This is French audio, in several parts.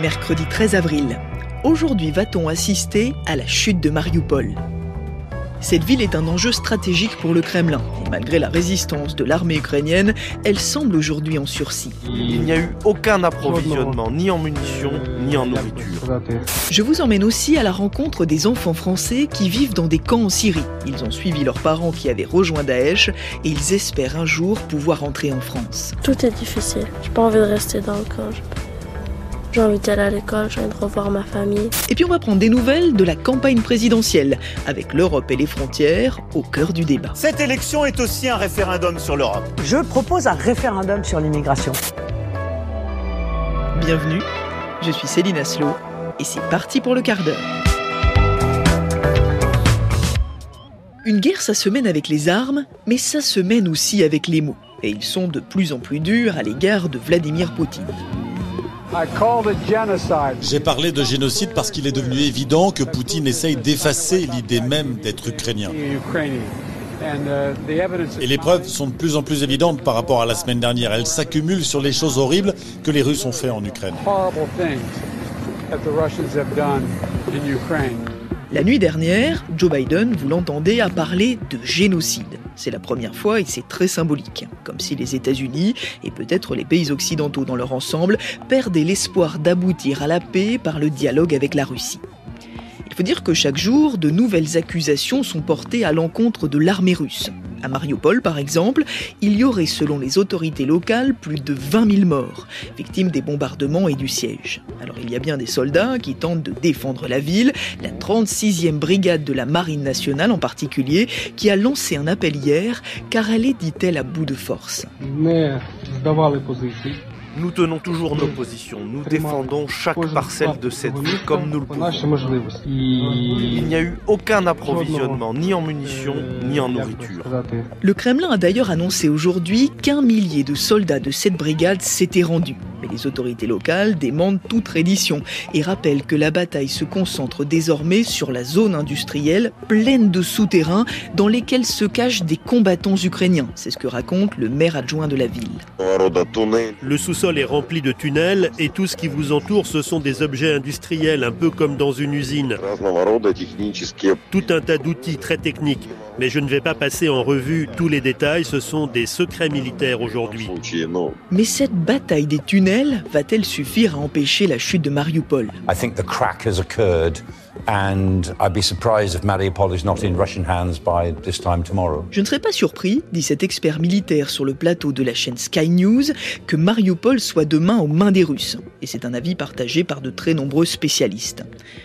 Mercredi 13 avril. Aujourd'hui va-t-on assister à la chute de Mariupol? Cette ville est un enjeu stratégique pour le Kremlin. Et malgré la résistance de l'armée ukrainienne, elle semble aujourd'hui en sursis. Il n'y a eu aucun approvisionnement, ni en munitions, ni en nourriture. Je vous emmène aussi à la rencontre des enfants français qui vivent dans des camps en Syrie. Ils ont suivi leurs parents qui avaient rejoint Daesh et ils espèrent un jour pouvoir entrer en France. Tout est difficile. J'ai pas envie de rester dans le camp. J'ai envie d'aller à l'école, j'ai envie de revoir ma famille. Et puis on va prendre des nouvelles de la campagne présidentielle, avec l'Europe et les frontières au cœur du débat. Cette élection est aussi un référendum sur l'Europe. Je propose un référendum sur l'immigration. Bienvenue, je suis Céline Aslo, et c'est parti pour le quart d'heure. Une guerre, ça se mène avec les armes, mais ça se mène aussi avec les mots. Et ils sont de plus en plus durs à l'égard de Vladimir Poutine. J'ai parlé de génocide parce qu'il est devenu évident que Poutine essaye d'effacer l'idée même d'être ukrainien. Et les preuves sont de plus en plus évidentes par rapport à la semaine dernière. Elles s'accumulent sur les choses horribles que les Russes ont fait en Ukraine. La nuit dernière, Joe Biden, vous l'entendez, a parlé de génocide. C'est la première fois et c'est très symbolique. Comme si les États-Unis, et peut-être les pays occidentaux dans leur ensemble, perdaient l'espoir d'aboutir à la paix par le dialogue avec la Russie. Il faut dire que chaque jour, de nouvelles accusations sont portées à l'encontre de l'armée russe. À Mariupol, par exemple, il y aurait, selon les autorités locales, plus de 20 000 morts, victimes des bombardements et du siège. Alors il y a bien des soldats qui tentent de défendre la ville, la 36e brigade de la Marine nationale en particulier, qui a lancé un appel hier, car elle est, dit-elle, à bout de force. Nous tenons toujours nos positions. Nous défendons chaque parcelle de cette ville comme nous le pouvons. Il n'y a eu aucun approvisionnement, ni en munitions, ni en nourriture. Le Kremlin a d'ailleurs annoncé aujourd'hui qu'un millier de soldats de cette brigade s'étaient rendus. Mais les autorités locales demandent toute reddition et rappellent que la bataille se concentre désormais sur la zone industrielle pleine de souterrains dans lesquels se cachent des combattants ukrainiens. C'est ce que raconte le maire adjoint de la ville. Le sous-sol est rempli de tunnels et tout ce qui vous entoure, ce sont des objets industriels, un peu comme dans une usine. Tout un tas d'outils très techniques. Mais je ne vais pas passer en revue tous les détails, ce sont des secrets militaires aujourd'hui. Mais cette bataille des tunnels va-t-elle suffire à empêcher la chute de Mariupol? Je ne serais pas surpris, dit cet expert militaire sur le plateau de la chaîne Sky News, que Mariupol soit demain aux mains des Russes. Et c'est un avis partagé par de très nombreux spécialistes.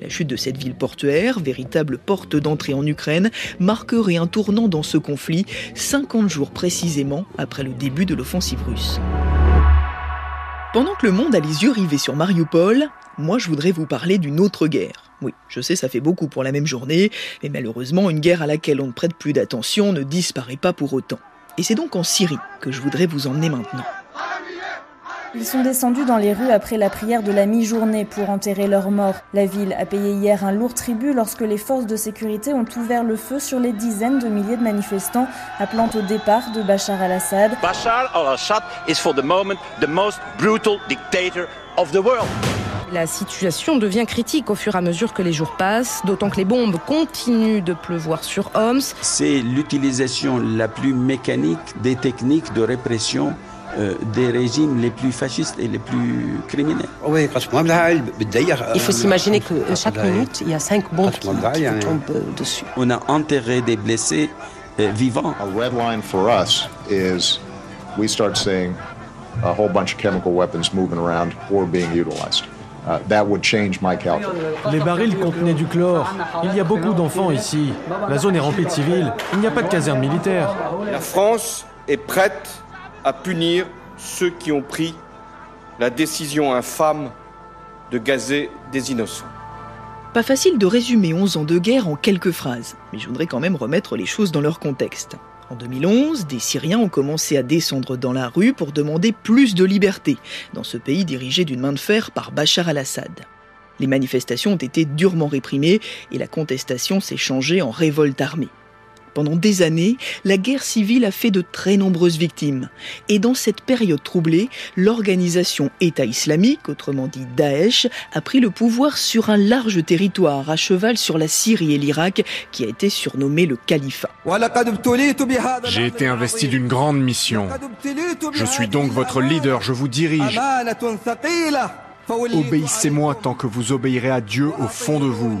La chute de cette ville portuaire, véritable porte d'entrée en Ukraine, marquerait un tournant dans ce conflit, 50 jours précisément après le début de l'offensive russe. Pendant que le monde a les yeux rivés sur Mariupol, moi je voudrais vous parler d'une autre guerre. Oui, je sais, ça fait beaucoup pour la même journée, mais malheureusement, une guerre à laquelle on ne prête plus d'attention ne disparaît pas pour autant. Et c'est donc en Syrie que je voudrais vous emmener maintenant. Ils sont descendus dans les rues après la prière de la mi-journée pour enterrer leurs morts. La ville a payé hier un lourd tribut lorsque les forces de sécurité ont ouvert le feu sur les dizaines de milliers de manifestants appelant au départ de Bachar al-Assad. Bachar al-Assad is for the moment the most brutal dictator of the world. La situation devient critique au fur et à mesure que les jours passent, d'autant que les bombes continuent de pleuvoir sur Homs. C'est l'utilisation la plus mécanique des techniques de répression euh, des régimes les plus fascistes et les plus criminels. Il faut s'imaginer que chaque minute, il y a cinq bombes qui, qui tombent dessus. On a enterré des blessés euh, vivants. A red line for us is we start seeing a whole bunch of chemical weapons moving around or being utilized. Uh, that would change my calculus. Les barils contenaient du chlore. Il y a beaucoup d'enfants ici. La zone est remplie de civils. Il n'y a pas de caserne militaire. La France est prête à punir ceux qui ont pris la décision infâme de gazer des innocents. Pas facile de résumer 11 ans de guerre en quelques phrases, mais je voudrais quand même remettre les choses dans leur contexte. En 2011, des Syriens ont commencé à descendre dans la rue pour demander plus de liberté dans ce pays dirigé d'une main de fer par Bachar al-Assad. Les manifestations ont été durement réprimées et la contestation s'est changée en révolte armée. Pendant des années, la guerre civile a fait de très nombreuses victimes. Et dans cette période troublée, l'organisation État islamique, autrement dit Daesh, a pris le pouvoir sur un large territoire à cheval sur la Syrie et l'Irak, qui a été surnommé le califat. J'ai été investi d'une grande mission. Je suis donc votre leader, je vous dirige. Obéissez-moi tant que vous obéirez à Dieu au fond de vous.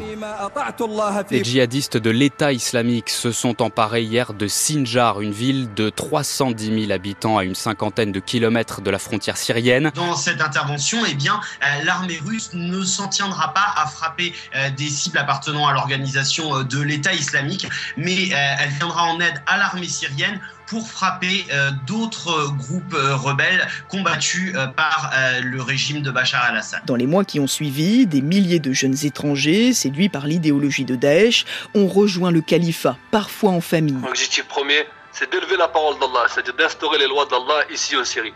Les djihadistes de l'État islamique se sont emparés hier de Sinjar, une ville de 310 000 habitants à une cinquantaine de kilomètres de la frontière syrienne. Dans cette intervention, eh bien, euh, l'armée russe ne s'en tiendra pas à frapper euh, des cibles appartenant à l'organisation euh, de l'État islamique, mais elle viendra en aide à l'armée syrienne pour frapper euh, d'autres groupes euh, rebelles combattus euh, par le régime de Bachar al-Assad. Dans les mois qui ont suivi, des milliers de jeunes étrangers, séduits par l'idéologie de Daesh, ont rejoint le califat, parfois en famille. L'objectif premier, c'est d'élever la parole d'Allah, c'est-à-dire d'instaurer les lois d'Allah ici en Syrie.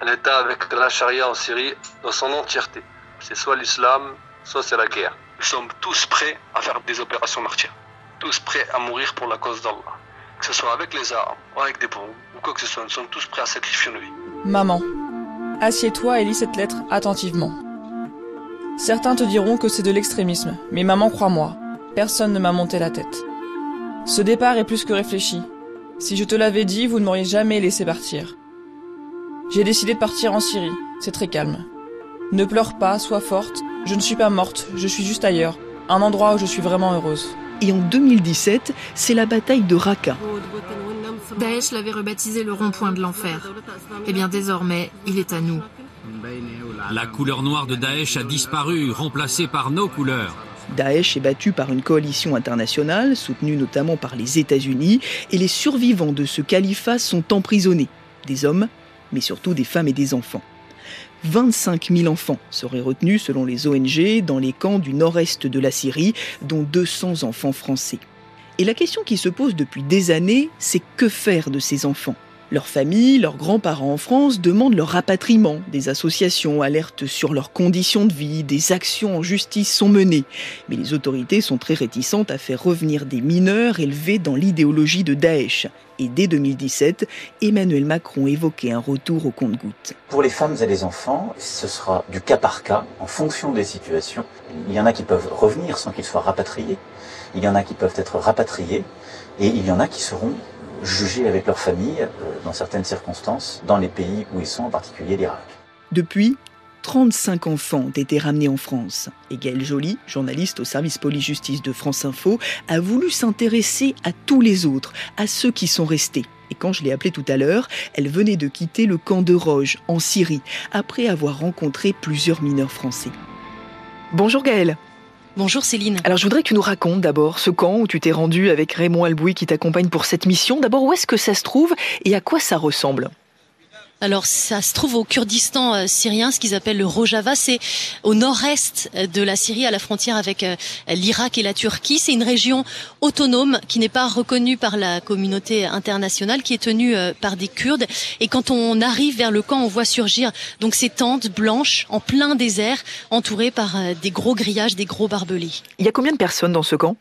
Un État avec la charia en Syrie dans son entièreté. C'est soit l'islam, soit c'est la guerre. Nous sommes tous prêts à faire des opérations martyrs. Tous prêts à mourir pour la cause d'Allah que ce soit avec les armes ou avec des bombes ou quoi que ce soit, nous sommes tous prêts à sacrifier nos vies. Maman, assieds-toi et lis cette lettre attentivement. Certains te diront que c'est de l'extrémisme, mais maman, crois-moi, personne ne m'a monté la tête. Ce départ est plus que réfléchi. Si je te l'avais dit, vous ne m'auriez jamais laissé partir. J'ai décidé de partir en Syrie, c'est très calme. Ne pleure pas, sois forte, je ne suis pas morte, je suis juste ailleurs, un endroit où je suis vraiment heureuse. Et en 2017, c'est la bataille de Raqqa. Daesh l'avait rebaptisé le rond-point de l'enfer. Eh bien désormais, il est à nous. La couleur noire de Daesh a disparu, remplacée par nos couleurs. Daesh est battu par une coalition internationale, soutenue notamment par les États-Unis, et les survivants de ce califat sont emprisonnés. Des hommes, mais surtout des femmes et des enfants. 25 000 enfants seraient retenus, selon les ONG, dans les camps du nord-est de la Syrie, dont 200 enfants français. Et la question qui se pose depuis des années, c'est que faire de ces enfants? Leurs familles, leurs grands-parents en France demandent leur rapatriement. Des associations alertent sur leurs conditions de vie, des actions en justice sont menées. Mais les autorités sont très réticentes à faire revenir des mineurs élevés dans l'idéologie de Daesh. Et dès 2017, Emmanuel Macron évoquait un retour au compte-gouttes. Pour les femmes et les enfants, ce sera du cas par cas, en fonction des situations. Il y en a qui peuvent revenir sans qu'ils soient rapatriés. Il y en a qui peuvent être rapatriés. Et il y en a qui seront jugés avec leur famille, euh, dans certaines circonstances, dans les pays où ils sont, en particulier l'Irak. Depuis, 35 enfants ont été ramenés en France. Et Gaëlle Joly, journaliste au service police-justice de France Info, a voulu s'intéresser à tous les autres, à ceux qui sont restés. Et quand je l'ai appelée tout à l'heure, elle venait de quitter le camp de Roge, en Syrie, après avoir rencontré plusieurs mineurs français. Bonjour Gaëlle. Bonjour Céline. Alors je voudrais que tu nous racontes d'abord ce camp où tu t'es rendu avec Raymond Albouy qui t'accompagne pour cette mission. D'abord où est-ce que ça se trouve et à quoi ça ressemble? Alors ça se trouve au Kurdistan euh, syrien, ce qu'ils appellent le Rojava, c'est au nord-est euh, de la Syrie, à la frontière avec euh, l'Irak et la Turquie. C'est une région autonome qui n'est pas reconnue par la communauté internationale, qui est tenue par des Kurdes. Et quand on arrive vers le camp, on voit surgir donc ces tentes blanches en plein désert, entourées par des gros grillages, des gros barbelés. Il y a combien de personnes dans ce camp?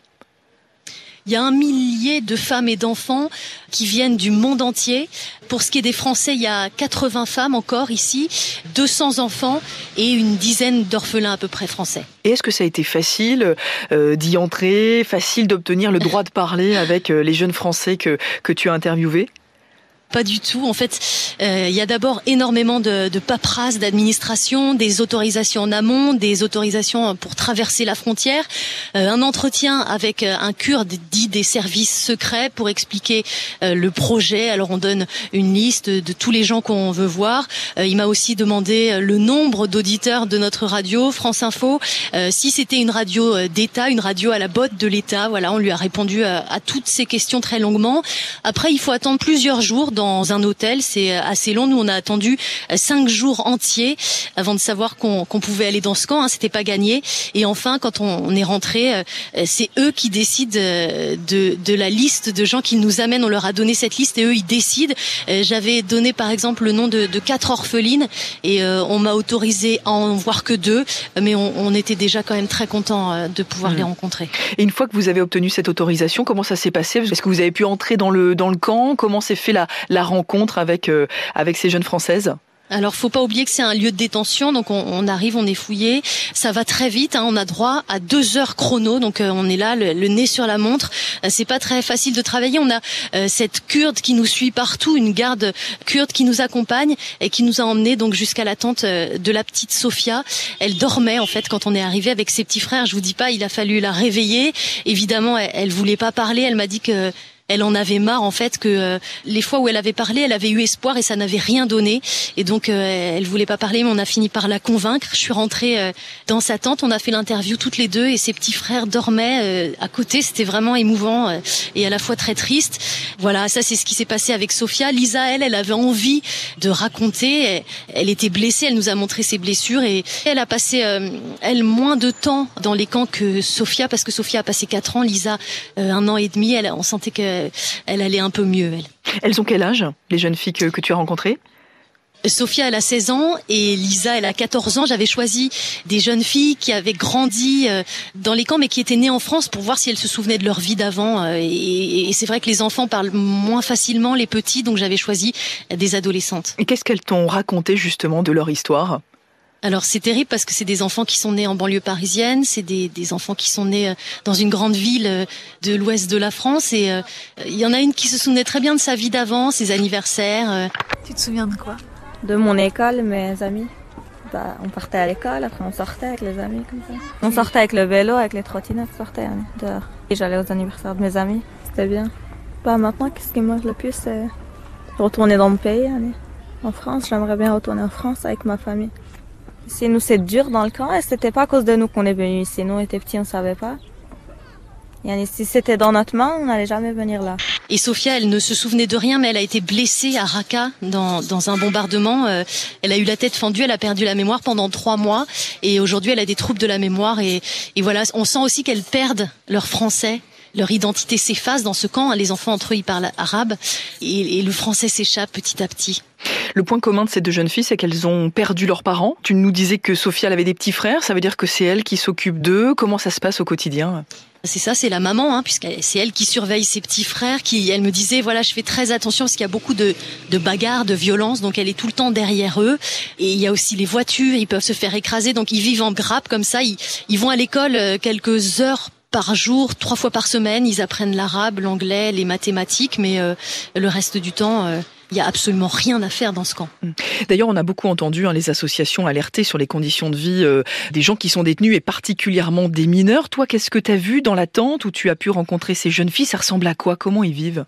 Il y a un millier de femmes et d'enfants qui viennent du monde entier. Pour ce qui est des Français, il y a 80 femmes encore ici, 200 enfants et une dizaine d'orphelins à peu près français. Et est-ce que ça a été facile euh, d'y entrer, facile d'obtenir le droit de parler avec euh, les jeunes Français que, que tu as interviewés? Pas du tout. En fait, euh, il y a d'abord énormément de, de paperasse, d'administration, des autorisations en amont, des autorisations pour traverser la frontière, euh, un entretien avec euh, un kurde dit des services secrets pour expliquer le projet. Alors on donne une liste de tous les gens qu'on veut voir. il m'a aussi demandé le nombre d'auditeurs de notre radio, France Info, si c'était une radio d'État, une radio à la botte de l'État. Voilà, on lui a répondu à toutes ces questions très longuement. Après, il faut attendre plusieurs jours dans un hôtel. C'est assez long. Nous, on a attendu cinq jours entiers avant de savoir qu'on pouvait aller dans ce camp. Hein. C'était pas gagné. Et enfin, quand on, est rentré, c'est eux qui décident de, de la liste de gens qui nous amènent. On leur a donné cette liste et eux, ils décident. J'avais donné par exemple le nom de, de quatre orphelines et on m'a autorisé à en voir que deux, mais on, était déjà quand même très content de pouvoir les hmm. rencontrer. Et une fois que vous avez obtenu cette autorisation, comment ça s'est passé? Est-ce que vous avez pu entrer dans le dans le camp? Comment s'est fait la, la rencontre avec euh, avec ces jeunes françaises alors, faut pas oublier que c'est un lieu de détention, donc on, arrive, on est fouillé, ça va très vite. Hein, on a droit à deux heures chrono, donc euh, on est là, le, nez sur la montre. Euh, c'est pas très facile de travailler. On a euh, cette kurde qui nous suit partout, une garde kurde qui nous accompagne et qui nous a emmenés donc jusqu'à la tente de la petite Sophia. Elle dormait en fait quand on est arrivé avec ses petits frères. Je vous dis pas, il a fallu la réveiller. Évidemment, elle, elle voulait pas parler. Elle m'a dit que elle en avait marre en fait que euh, les fois où elle avait parlé, elle avait eu espoir et ça n'avait rien donné. Et donc euh, elle voulait pas parler, mais on a fini par la convaincre. Je suis rentrée euh, dans sa tente, on a fait l'interview toutes les deux et ses petits frères dormaient à côté. C'était vraiment émouvant et à la fois très triste. Voilà, ça c'est ce qui s'est passé avec Sophia. Lisa, elle, elle avait envie de raconter. Elle était blessée, elle nous a montré ses blessures et elle a passé elle moins de temps dans les camps que Sophia parce que Sophia a passé quatre ans, Lisa un an et demi. Elle, on sentait que elle allait un peu mieux. Elle. Elles ont quel âge, les jeunes filles que, tu as rencontrées? Sophia, elle a 16 ans et Lisa, elle a 14 ans. J'avais choisi des jeunes filles qui avaient grandi euh, dans les camps mais qui étaient nées en France pour voir si elles se souvenaient de leur vie d'avant. Euh, et, c'est vrai que les enfants parlent moins facilement, les petits, donc j'avais choisi des adolescentes. Et qu'est-ce qu'elles t'ont raconté justement de leur histoire? Alors c'est terrible parce que c'est des enfants qui sont nés en banlieue parisienne, c'est des, des, enfants qui sont nés euh, dans une grande ville euh, de l'ouest de la France et euh, il y en a une qui se souvenait très bien de sa vie d'avant, ses anniversaires. Tu te souviens de quoi? De mon école, mes amis. Bah, on partait à l'école, après on sortait avec les amis comme ça. On sortait avec le vélo, avec les trottinettes, on sortait hein, dehors. Et j'allais aux anniversaires de mes amis, c'était bien. Bah maintenant, qu'est-ce qui me manque le plus, c'est retourner dans mon pays, en France. J'aimerais bien retourner en France avec ma famille. C'est nous, c'est dur dans le camp et c'était pas à cause de nous qu'on est venu ici. Nous, on était petits, on savait pas. Si c'était dans notre main, on n'allait jamais venir là. Et Sophia, elle ne se souvenait de rien, mais elle a été blessée à Raqqa dans, dans un bombardement. Euh, elle a eu la tête fendue, elle a perdu la mémoire pendant trois mois. Et aujourd'hui, elle a des troubles de la mémoire. Et, et voilà, on sent aussi qu'elles perdent leur français leur identité s'efface dans ce camp. Les enfants entre eux, ils parlent arabe et, le français s'échappe petit à petit. Le point commun de ces deux jeunes filles, c'est qu'elles ont perdu leurs parents. Tu nous disais que Sophia avait des petits frères. Ça veut dire que c'est elle qui s'occupe d'eux. Comment ça se passe au quotidien? C'est ça, c'est la maman, hein, puisque c'est elle qui surveille ses petits frères. Qui, elle me disait, voilà, je fais très attention parce qu'il y a beaucoup de, de bagarres, de violences, donc elle est tout le temps derrière eux. Et il y a aussi les voitures, ils peuvent se faire écraser, donc ils vivent en grappe comme ça. Ils, ils vont à l'école euh, quelques heures par jour, trois fois par semaine, ils apprennent l'arabe, l'anglais, les mathématiques, mais euh, le reste du temps, euh, il n'y a absolument rien à faire dans ce camp. Mm. D'ailleurs, on a beaucoup entendu hein, les associations alerter sur les conditions de vie euh, des gens qui sont détenus et particulièrement des mineurs. Toi, qu'est-ce que tu as vu dans la tente où tu as pu rencontrer ces jeunes filles? Ça ressemble à quoi? Comment ils vivent?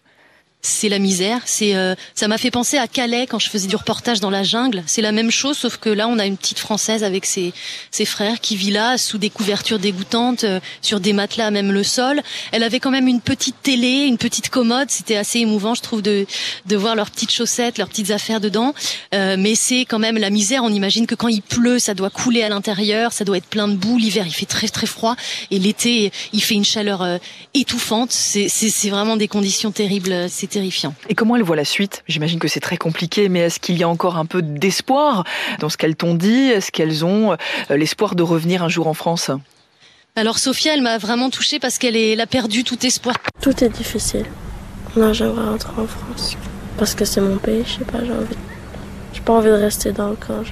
C'est la misère. C'est euh, ça m'a fait penser à Calais quand je faisais du reportage dans la jungle. C'est la même chose, sauf que là on a une petite française avec ses, ses frères qui vit là sous des couvertures dégoûtantes, euh, sur des matelas même le sol. Elle avait quand même une petite télé, une petite commode. C'était assez émouvant, je trouve, de de voir leurs petites chaussettes, leurs petites affaires dedans. Euh, mais c'est quand même la misère. On imagine que quand il pleut, ça doit couler à l'intérieur, ça doit être plein de boue. L'hiver il fait très très froid et l'été il fait une chaleur étouffante. C'est c'est vraiment des conditions terribles. C'est terrifiant. Et comment elle voit la suite? J'imagine que c'est très compliqué, mais est-ce qu'il y a encore un peu d'espoir dans ce qu'elles t'ont dit? Est-ce qu'elles ont euh, l'espoir de revenir un jour en France? Alors Sophia, elle m'a vraiment touchée parce qu'elle a perdu tout espoir. Tout est difficile. Moi, j'aimerais rentrer en France parce que c'est mon pays. Je sais pas, j'ai envie. J'ai pas envie de rester dans le camp.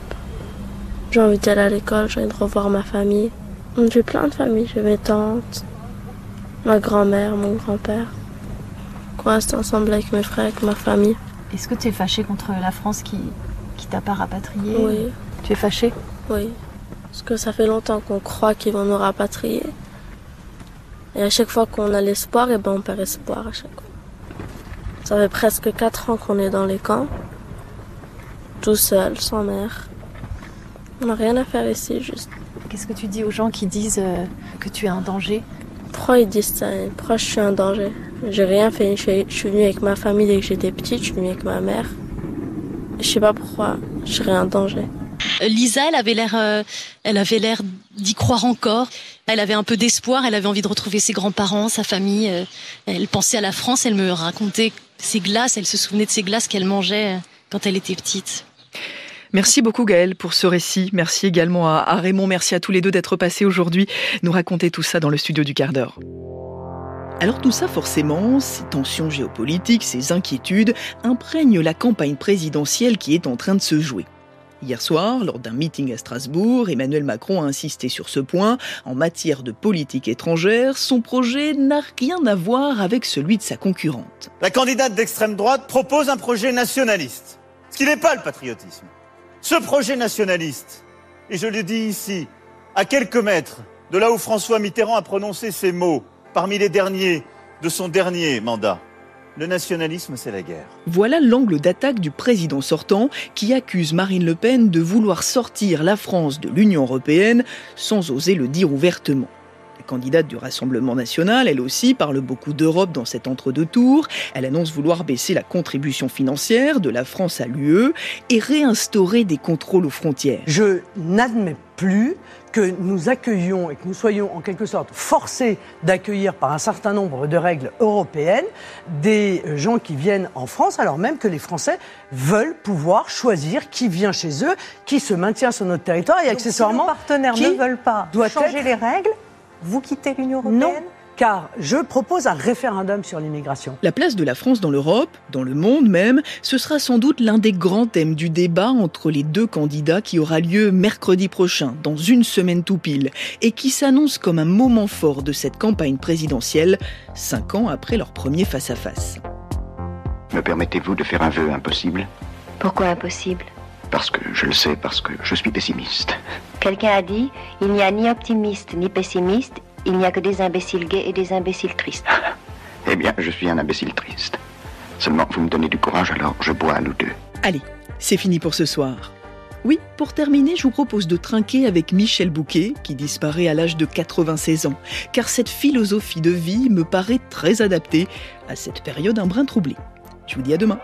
J'ai envie d'aller à l'école. J'ai envie de revoir ma famille. J'ai plein de familles. J'ai mes tantes, ma grand-mère, mon grand-père reste ensemble avec mes frères, avec ma famille. Est-ce que tu es fâché contre la France qui, qui t'a pas rapatrié Oui. Tu es fâché Oui. Parce que ça fait longtemps qu'on croit qu'ils vont nous rapatrier. Et à chaque fois qu'on a l'espoir, et eh ben on perd espoir à chaque fois. Ça fait presque 4 ans qu'on est dans les camps. Tout seul, sans mère. On n'a rien à faire ici, juste. Qu'est-ce que tu dis aux gens qui disent euh, que tu es un danger? Pourquoi ils disent ça? Pourquoi je suis un danger? J'ai rien fait. Je suis, venue avec ma famille dès que j'étais petite. Je suis venue avec ma mère. Je sais pas pourquoi. Je serais en danger. Euh, Lisa, elle avait l'air, euh, elle avait l'air d'y croire encore. Elle avait un peu d'espoir. Elle avait envie de retrouver ses grands-parents, sa famille. Euh, elle pensait à la France. Elle me racontait ses glaces. Elle se souvenait de ses glaces qu'elle mangeait quand elle était petite. Merci beaucoup Gaëlle pour ce récit. Merci également à, Raymond. Merci à tous les deux d'être passés aujourd'hui nous raconter tout ça dans le studio du quart d'heure. Alors tout ça, forcément, ces tensions géopolitiques, ces inquiétudes, imprègnent la campagne présidentielle qui est en train de se jouer. Hier soir, lors d'un meeting à Strasbourg, Emmanuel Macron a insisté sur ce point. En matière de politique étrangère, son projet n'a rien à voir avec celui de sa concurrente. La candidate d'extrême droite propose un projet nationaliste, ce qui n'est pas le patriotisme. Ce projet nationaliste, et je le dis ici, à quelques mètres de là où François Mitterrand a prononcé ces mots, parmi les derniers de son dernier mandat, le nationalisme, c'est la guerre. Voilà l'angle d'attaque du président sortant qui accuse Marine Le Pen de vouloir sortir la France de l'Union européenne sans oser le dire ouvertement candidate du Rassemblement national, elle aussi parle beaucoup d'Europe dans cet entre-deux tours. Elle annonce vouloir baisser la contribution financière de la France à l'UE et réinstaurer des contrôles aux frontières. Je n'admets plus que nous accueillions et que nous soyons en quelque sorte forcés d'accueillir par un certain nombre de règles européennes des gens qui viennent en France alors même que les Français veulent pouvoir choisir qui vient chez eux, qui se maintient sur notre territoire et accessoirement si nos partenaires ne veulent pas changer les règles, vous quittez l'Union européenne Non, car je propose un référendum sur l'immigration. La place de la France dans l'Europe, dans le monde même, ce sera sans doute l'un des grands thèmes du débat entre les deux candidats qui aura lieu mercredi prochain, dans une semaine tout pile, et qui s'annonce comme un moment fort de cette campagne présidentielle, cinq ans après leur premier face-à-face. Me permettez-vous de faire un vœu impossible? Pourquoi impossible? Parce que je le sais, parce que je suis pessimiste. Quelqu'un a dit, il n'y a ni optimiste ni pessimiste, il n'y a que des imbéciles gays et des imbéciles tristes. eh bien, je suis un imbécile triste. Seulement, vous me donnez du courage, alors je bois à nous deux. Allez, c'est fini pour ce soir. Oui, pour terminer, je vous propose de trinquer avec Michel Bouquet, qui disparaît à l'âge de 96 ans, car cette philosophie de vie me paraît très adaptée à cette période un brin troublée. Je vous dis à demain.